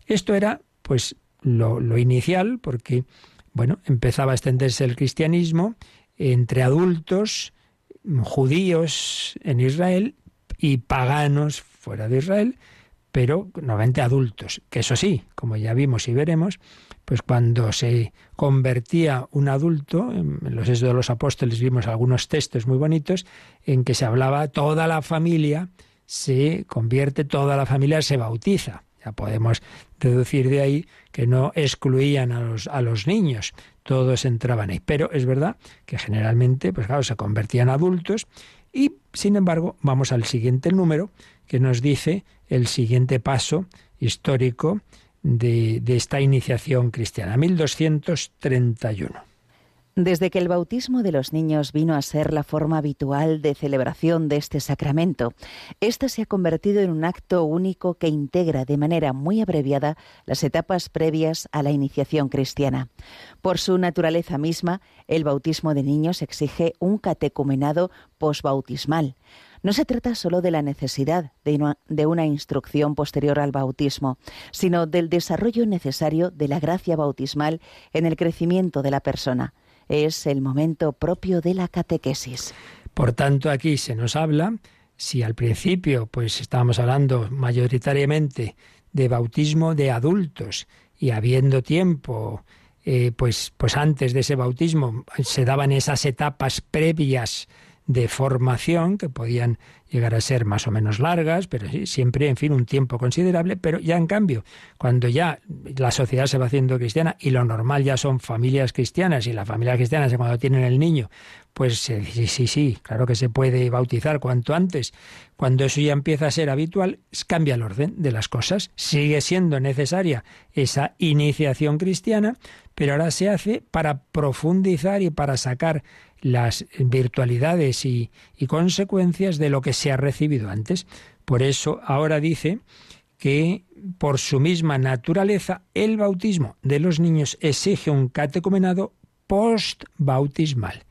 Esto era, pues, lo, inicial, porque, bueno, empezaba a extenderse el cristianismo entre adultos, judíos en Israel y paganos fuera de Israel, pero normalmente adultos, que eso sí, como ya vimos y veremos, pues cuando se convertía un adulto, en los Hechos de los Apóstoles vimos algunos textos muy bonitos en que se hablaba toda la familia se convierte, toda la familia se bautiza. Ya podemos deducir de ahí que no excluían a los, a los niños, todos entraban ahí. Pero es verdad que generalmente, pues claro, se convertían adultos y, sin embargo, vamos al siguiente número que nos dice el siguiente paso histórico de, esta iniciación cristiana, 1231. Desde que el bautismo de los niños vino a ser la forma habitual de celebración de este sacramento, este se ha convertido en un acto único que integra de manera muy abreviada las etapas previas a la iniciación cristiana. Por su naturaleza misma, el bautismo de niños exige un catecumenado posbautismal No se trata solo de la necesidad de una, instrucción posterior al bautismo, sino del desarrollo necesario de la gracia bautismal en el crecimiento de la persona. Es el momento propio de la catequesis. Por tanto, aquí se nos habla, si al principio pues estábamos hablando mayoritariamente de bautismo de adultos y habiendo tiempo eh, pues, pues antes de ese bautismo se daban esas etapas previas de formación que podían llegar a ser más o menos largas, pero sí, siempre, en fin, un tiempo considerable, pero ya en cambio, cuando ya la sociedad se va haciendo cristiana y lo normal ya son familias cristianas y la familia cristiana es cuando tienen el niño, pues sí, sí, sí, claro que se puede bautizar cuanto antes. Cuando eso ya empieza a ser habitual, cambia el orden de las cosas. Sigue siendo necesaria esa iniciación cristiana, pero ahora se hace para profundizar y para sacar las virtualidades y, consecuencias de lo que se ha recibido antes. Por eso ahora dice que por su misma naturaleza el bautismo de los niños exige un catecumenado postbautismal.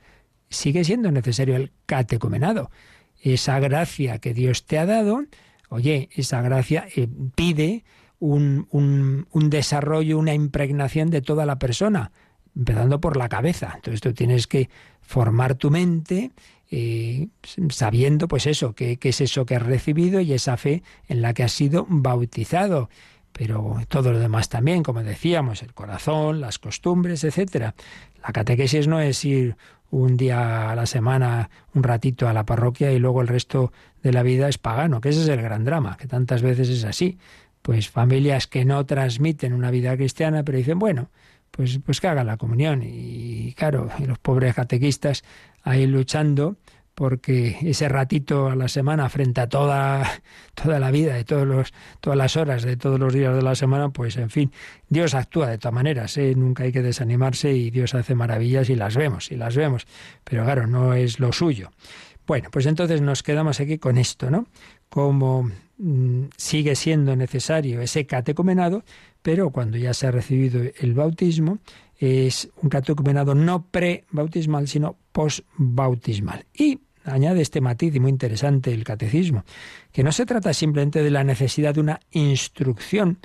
Sigue siendo necesario el catecumenado. Esa gracia que Dios te ha dado, oye, esa gracia eh, pide un, un, un desarrollo, una impregnación de toda la persona, empezando por la cabeza. Entonces tú tienes que formar tu mente eh, sabiendo pues eso, qué es eso que has recibido y esa fe en la que has sido bautizado. Pero todo lo demás también, como decíamos, el corazón, las costumbres, etcétera. La catequesis no es ir un día a la semana, un ratito a la parroquia y luego el resto de la vida es pagano, que ese es el gran drama, que tantas veces es así. Pues familias que no transmiten una vida cristiana, pero dicen, bueno, pues, pues que hagan la comunión. Y claro, y los pobres catequistas ahí luchando porque ese ratito a la semana frente a toda, toda la vida de todos los, todas las horas de todos los días de la semana, pues en fin, Dios actúa de todas maneras, ¿eh? nunca hay que desanimarse y Dios hace maravillas y las vemos, y las vemos, pero claro, no es lo suyo. Bueno, pues entonces nos quedamos aquí con esto, ¿no? Como mm, sigue siendo necesario ese catecumenado, pero cuando ya se ha recibido el bautismo, es un catecumenado no pre-bautismal, sino post-bautismal. Y añade este matiz y muy interesante el catecismo, que no se trata simplemente de la necesidad de una instrucción,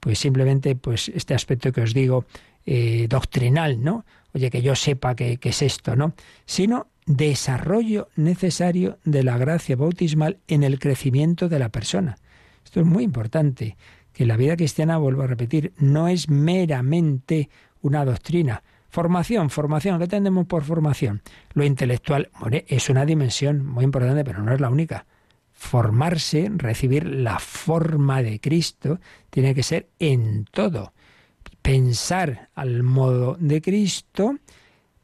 pues simplemente pues este aspecto que os digo eh, doctrinal, ¿no? Oye, que yo sepa qué es esto, ¿no? Sino desarrollo necesario de la gracia bautismal en el crecimiento de la persona. Esto es muy importante que la vida cristiana, vuelvo a repetir, no es meramente una doctrina. Formación, formación, ¿qué tenemos por formación? Lo intelectual, es una dimensión muy importante, pero no es la única. Formarse, recibir la forma de Cristo, tiene que ser en todo. Pensar al modo de Cristo,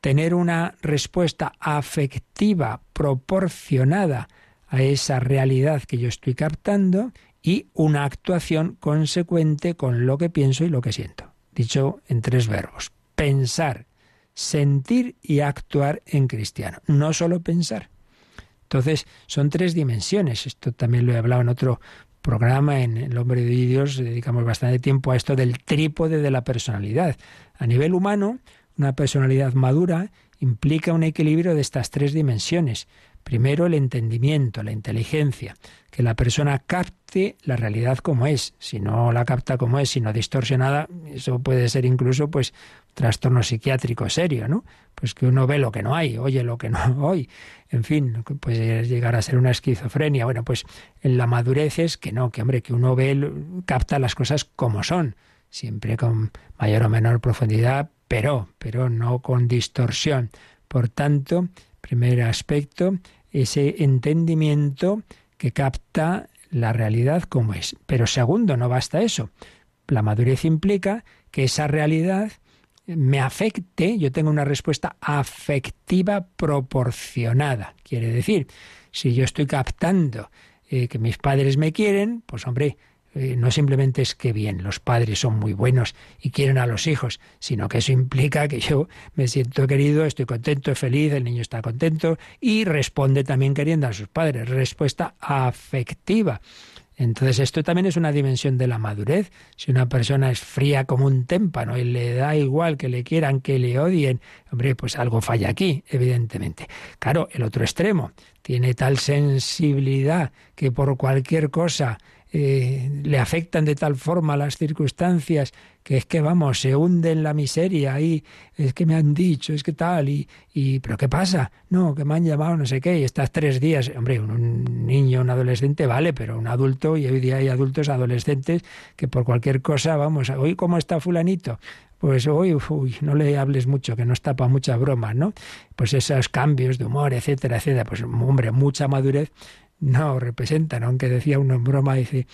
tener una respuesta afectiva proporcionada a esa realidad que yo estoy captando y una actuación consecuente con lo que pienso y lo que siento. Dicho en tres verbos. Pensar, sentir y actuar en cristiano. No solo pensar. Entonces, son tres dimensiones. Esto también lo he hablado en otro programa, en El hombre de Dios, dedicamos bastante tiempo a esto del trípode de la personalidad. A nivel humano, una personalidad madura implica un equilibrio de estas tres dimensiones. Primero, el entendimiento, la inteligencia, que la persona capte la realidad como es. Si no la capta como es, sino distorsionada, eso puede ser incluso pues trastorno psiquiátrico serio, ¿no? Pues que uno ve lo que no hay, oye lo que no hay. En fin, puede llegar a ser una esquizofrenia. Bueno, pues en la madurez es que no, que hombre, que uno ve, capta las cosas como son, siempre con mayor o menor profundidad, pero, pero no con distorsión. Por tanto, primer aspecto, ese entendimiento que capta la realidad como es. Pero segundo, no basta eso. La madurez implica que esa realidad me afecte, yo tengo una respuesta afectiva proporcionada. Quiere decir, si yo estoy captando eh, que mis padres me quieren, pues hombre, eh, no simplemente es que bien, los padres son muy buenos y quieren a los hijos, sino que eso implica que yo me siento querido, estoy contento, feliz, el niño está contento y responde también queriendo a sus padres. Respuesta afectiva. Entonces esto también es una dimensión de la madurez. Si una persona es fría como un témpano y le da igual que le quieran, que le odien, hombre, pues algo falla aquí, evidentemente. Claro, el otro extremo tiene tal sensibilidad que por cualquier cosa eh, le afectan de tal forma las circunstancias que es que vamos, se hunde en la miseria y es que me han dicho, es que tal, y, y pero ¿qué pasa? No, que me han llamado no sé qué, y estás tres días, hombre, un, niño, un adolescente, vale, pero un adulto, y hoy día hay adultos adolescentes que por cualquier cosa, vamos, hoy cómo está fulanito, pues hoy, uy, no le hables mucho, que no está para muchas bromas, ¿no? Pues esos cambios de humor, etcétera, etcétera, pues hombre, mucha madurez no representan, aunque decía uno en broma, dice,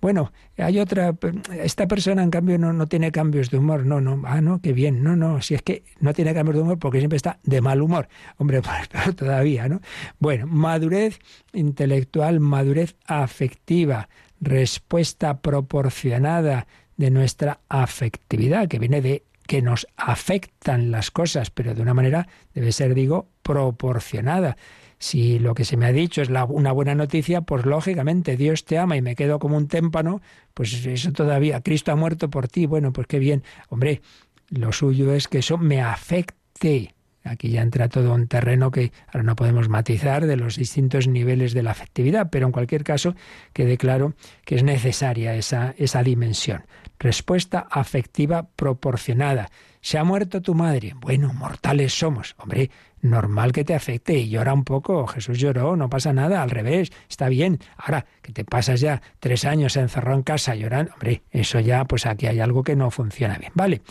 bueno, hay otra, esta persona en cambio no, no tiene cambios de humor, no, no, ah, no, qué bien, no, no, si es que no tiene cambios de humor porque siempre está de mal humor, hombre, pues todavía, ¿no? Bueno, madurez intelectual, madurez afectiva, respuesta proporcionada de nuestra afectividad, que viene de que nos afectan las cosas, pero de una manera, debe ser, digo, proporcionada. Si lo que se me ha dicho es una buena noticia, pues lógicamente Dios te ama y me quedo como un témpano, pues eso todavía, Cristo ha muerto por ti, bueno, pues qué bien. Hombre, lo suyo es que eso me afecte. Aquí ya entra todo un terreno que ahora no podemos matizar de los distintos niveles de la afectividad, pero en cualquier caso quede claro que es necesaria esa, esa dimensión. Respuesta afectiva proporcionada. ¿Se ha muerto tu madre? Bueno, mortales somos. Hombre, normal que te afecte y llora un poco. Jesús lloró, no pasa nada, al revés, está bien. Ahora, que te pasas ya tres años encerrado en casa llorando, hombre, eso ya, pues aquí hay algo que no funciona bien. Vale,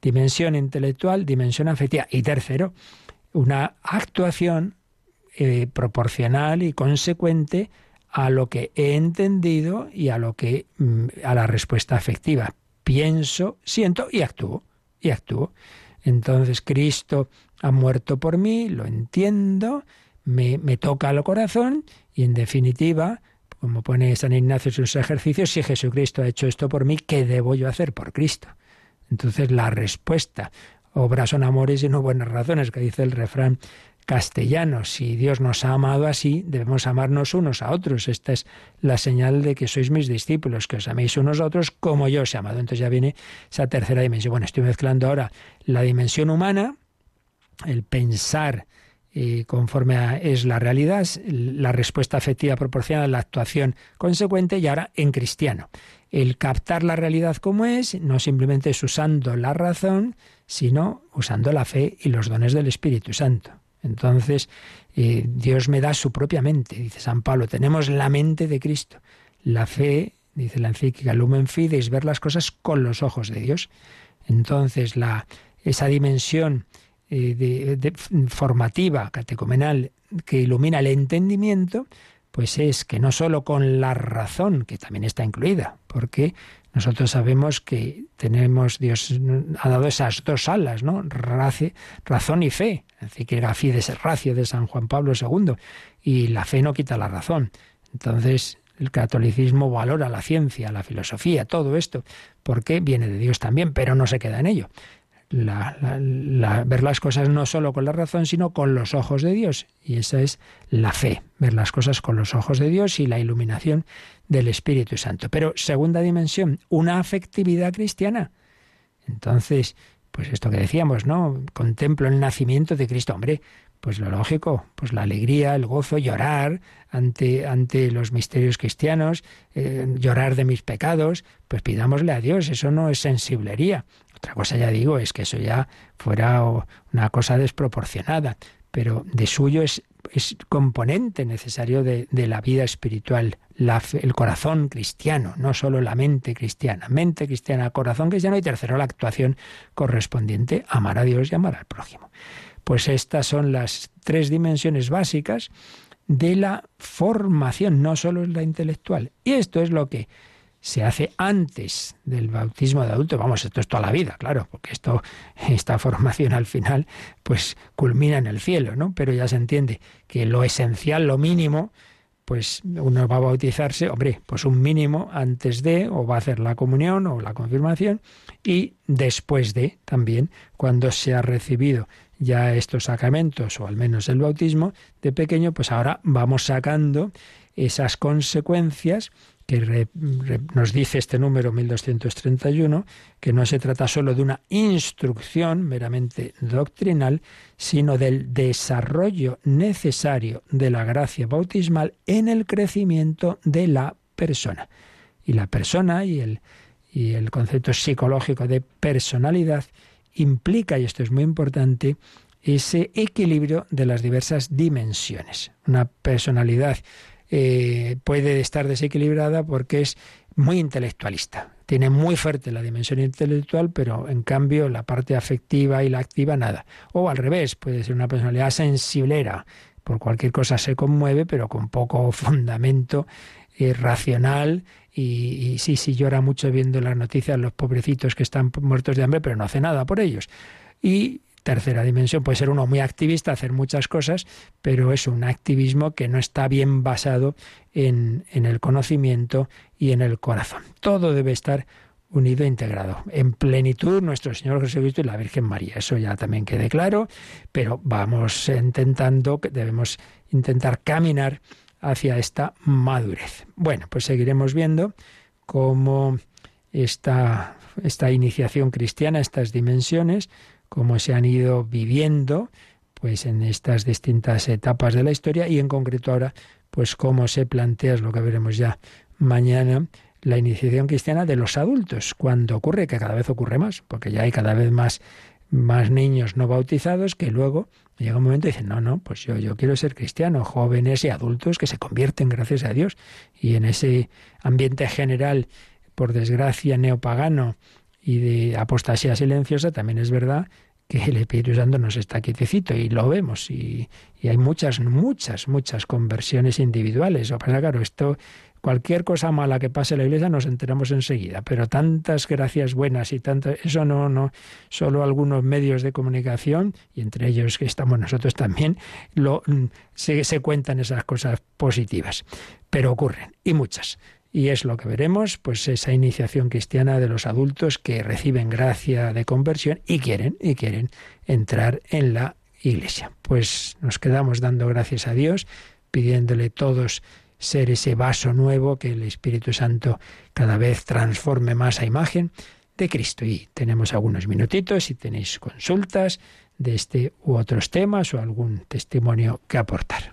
dimensión intelectual, dimensión afectiva. Y tercero, una actuación eh, proporcional y consecuente a lo que he entendido y a lo que mm, a la respuesta afectiva. Pienso, siento y actúo. Y actúo. Entonces Cristo ha muerto por mí, lo entiendo, me, me toca el corazón y en definitiva, como pone San Ignacio en sus ejercicios, si Jesucristo ha hecho esto por mí, ¿qué debo yo hacer por Cristo? Entonces la respuesta, obras son amores y no buenas razones, que dice el refrán castellano. Si Dios nos ha amado así, debemos amarnos unos a otros. Esta es la señal de que sois mis discípulos, que os améis unos a otros como yo os he amado. Entonces ya viene esa tercera dimensión. Bueno, estoy mezclando ahora la dimensión humana, el pensar eh, conforme a, es la realidad, la respuesta afectiva proporcionada, la actuación consecuente y ahora en cristiano. El captar la realidad como es, no simplemente es usando la razón, sino usando la fe y los dones del Espíritu Santo. Entonces, eh, Dios me da su propia mente, dice San Pablo, tenemos la mente de Cristo. La fe, dice la encíclica Lumen Fide, es ver las cosas con los ojos de Dios. Entonces, la, esa dimensión eh, de, formativa, catecomenal, que ilumina el entendimiento, pues es que no sólo con la razón, que también está incluida, porque nosotros sabemos que tenemos, Dios ha dado esas dos alas, ¿no? razón y fe. Así que la fides ratio de San Juan Pablo II. Y la fe no quita la razón. Entonces, el catolicismo valora la ciencia, la filosofía, todo esto, porque viene de Dios también, pero no se queda en ello ver las cosas no solo con la razón, sino con los ojos de Dios. Y esa es la fe, ver las cosas con los ojos de Dios y la iluminación del Espíritu Santo. Pero segunda dimensión, una afectividad cristiana. Entonces, pues esto que decíamos, ¿no? Contemplo el nacimiento de Cristo. Hombre, pues lo lógico, pues la alegría, el gozo, llorar ante, ante los misterios cristianos, eh, llorar de mis pecados, pues pidámosle a Dios, eso no es sensiblería, otra cosa ya digo es que eso ya fuera una cosa desproporcionada, pero de suyo es, componente necesario de, la vida espiritual, el corazón cristiano, no solo la mente cristiana, mente cristiana, corazón cristiano y tercero la actuación correspondiente, amar a Dios y amar al prójimo. Pues estas son las tres dimensiones básicas de la formación, no solo es la intelectual. Y esto es lo que se hace antes del bautismo de adulto. Vamos, esto es toda la vida, claro, porque esto, esta formación al final, pues culmina en el cielo, ¿no? Pero ya se entiende que lo esencial, lo mínimo, pues uno va a bautizarse, hombre, pues un mínimo antes de, o va a hacer la comunión o la confirmación, y después de también, cuando se ha recibido ya estos sacramentos, o al menos el bautismo de pequeño, pues ahora vamos sacando esas consecuencias que nos dice este número 1231, que no se trata solo de una instrucción meramente doctrinal, sino del desarrollo necesario de la gracia bautismal en el crecimiento de la persona. Y la persona y el, y el concepto psicológico de personalidad implica, y esto es muy importante, ese equilibrio de las diversas dimensiones. Una personalidad eh, puede estar desequilibrada porque es muy intelectualista. Tiene muy fuerte la dimensión intelectual, pero en cambio la parte afectiva y la activa nada. O al revés, puede ser una personalidad sensiblera. Por cualquier cosa se conmueve, pero con poco fundamento eh, racional y, y, sí, sí llora mucho viendo las noticias, los pobrecitos que están muertos de hambre, pero no hace nada por ellos. Y Tercera dimensión puede ser uno muy activista, hacer muchas cosas, pero es un activismo que no está bien basado en, el conocimiento y en el corazón. Todo debe estar unido e integrado. En plenitud nuestro Señor Jesucristo y la Virgen María. Eso ya también quede claro, pero vamos intentando, debemos intentar caminar hacia esta madurez. Bueno, pues seguiremos viendo cómo esta, esta iniciación cristiana, estas dimensiones, cómo se han ido viviendo pues en estas distintas etapas de la historia y en concreto ahora pues cómo se plantea, es lo que veremos ya mañana, la iniciación cristiana de los adultos, cuando ocurre, que cada vez ocurre más, porque ya hay cada vez más, más niños no bautizados que luego llega un momento y dicen, no, no, pues yo, yo quiero ser cristiano, jóvenes y adultos que se convierten gracias a Dios. Y en ese ambiente general, por desgracia, neopagano, y de apostasía silenciosa, también es verdad que el Espíritu Santo nos está quietecito y lo vemos y, hay muchas, muchas, muchas conversiones individuales. O sea, claro, esto, cualquier cosa mala que pase en la iglesia nos enteramos enseguida, pero tantas gracias buenas y tantas, eso no, no, solo algunos medios de comunicación, y entre ellos que estamos nosotros también, lo, se, se cuentan esas cosas positivas, pero ocurren, y muchas. Y es lo que veremos, pues esa iniciación cristiana de los adultos que reciben gracia de conversión y quieren, y quieren entrar en la iglesia. Pues nos quedamos dando gracias a Dios, pidiéndole todos ser ese vaso nuevo que el Espíritu Santo cada vez transforme más a imagen de Cristo. Y tenemos algunos minutitos si tenéis consultas de este u otros temas o algún testimonio que aportar.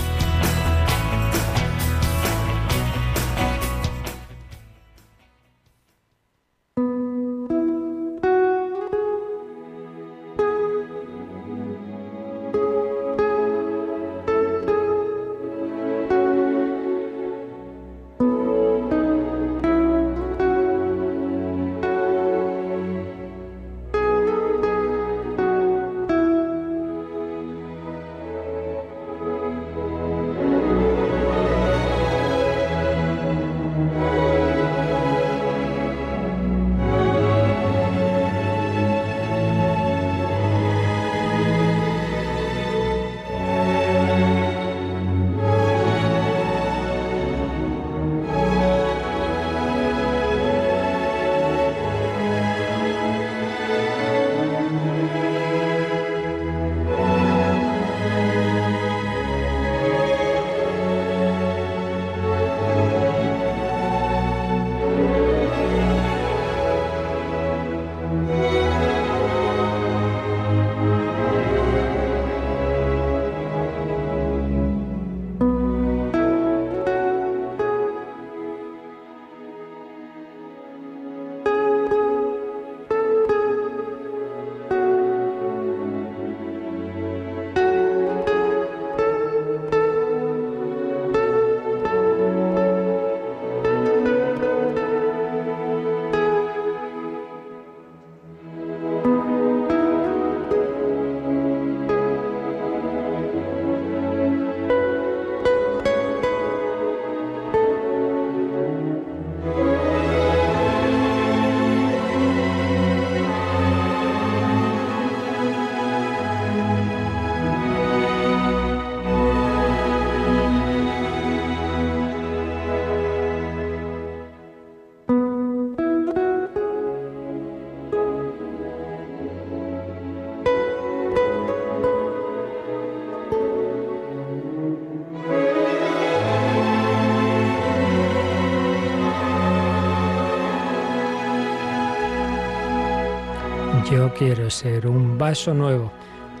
Yo quiero ser un vaso nuevo.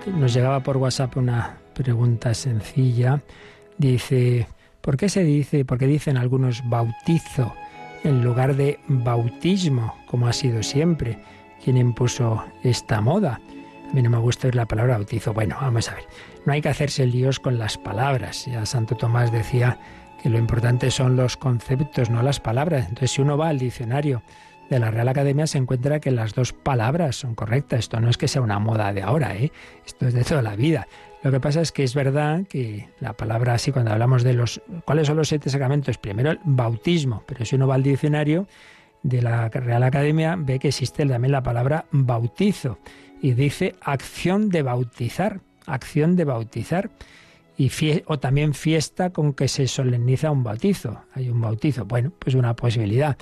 Nos llegaba por WhatsApp una pregunta sencilla. Dice, ¿por qué se dice, por qué dicen algunos bautizo en lugar de bautismo, como ha sido siempre? ¿Quién impuso esta moda? A mí no me gusta oír la palabra bautizo. Bueno, vamos a ver. No hay que hacerse líos con las palabras. Ya Santo Tomás decía que lo importante son los conceptos, no las palabras. Entonces, si uno va al diccionario de la Real Academia se encuentra que las dos palabras son correctas. Esto no es que sea una moda de ahora, ¿eh? esto es de toda la vida. Lo que pasa es que es verdad que la palabra así, cuando hablamos de los cuáles son los siete sacramentos, primero el bautismo, pero si uno va al diccionario de la Real Academia ve que existe también la palabra bautizo y dice acción de bautizar, acción de bautizar y o también fiesta con que se solemniza un bautizo. Hay un bautizo, bueno, pues una posibilidad.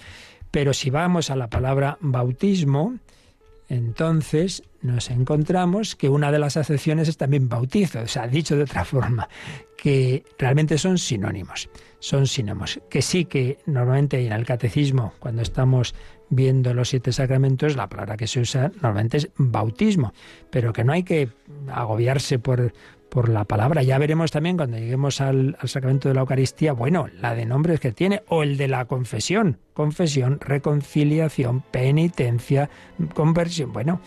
Pero si vamos a la palabra bautismo, entonces nos encontramos que una de las acepciones es también bautizo, o sea, dicho de otra forma, que realmente son sinónimos, son sinónimos, que sí que normalmente en el catecismo, cuando estamos viendo los siete sacramentos, la palabra que se usa normalmente es bautismo, pero que no hay que agobiarse por, por la palabra. Ya veremos también cuando lleguemos al, sacramento de la Eucaristía, bueno, la de nombres que tiene, o el de la confesión. Confesión, reconciliación, penitencia, conversión. Bueno,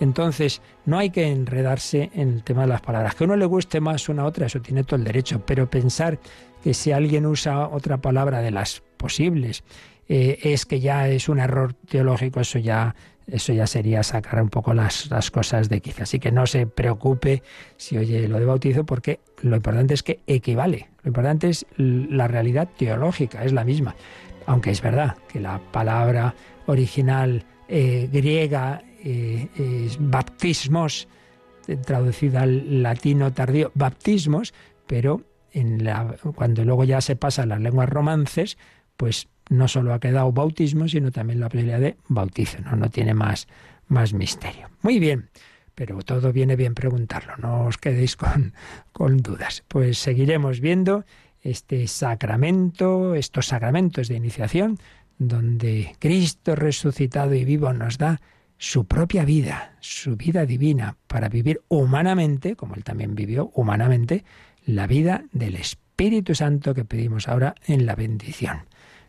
entonces no hay que enredarse en el tema de las palabras. Que uno le guste más una a otra, eso tiene todo el derecho, pero pensar que si alguien usa otra palabra de las posibles, eh, es que ya es un error teológico, eso ya eso ya sería sacar un poco las, las cosas de quizá. Así que no se preocupe si oye lo de bautizo, porque lo importante es que equivale. Lo importante es la realidad teológica, es la misma. Aunque es verdad que la palabra original eh, griega eh, es baptismos, traducida al latino tardío, baptismos, pero cuando luego ya se pasa a las lenguas romances, pues no solo ha quedado bautismo, sino también la posibilidad de bautizo, ¿no? No tiene más, más misterio. Muy bien, pero todo viene bien preguntarlo, no os quedéis con, con dudas. Pues seguiremos viendo este sacramento, estos sacramentos de iniciación, donde Cristo resucitado y vivo nos da su propia vida, su vida divina, para vivir humanamente, como Él también vivió humanamente, la vida del Espíritu Santo que pedimos ahora en la bendición.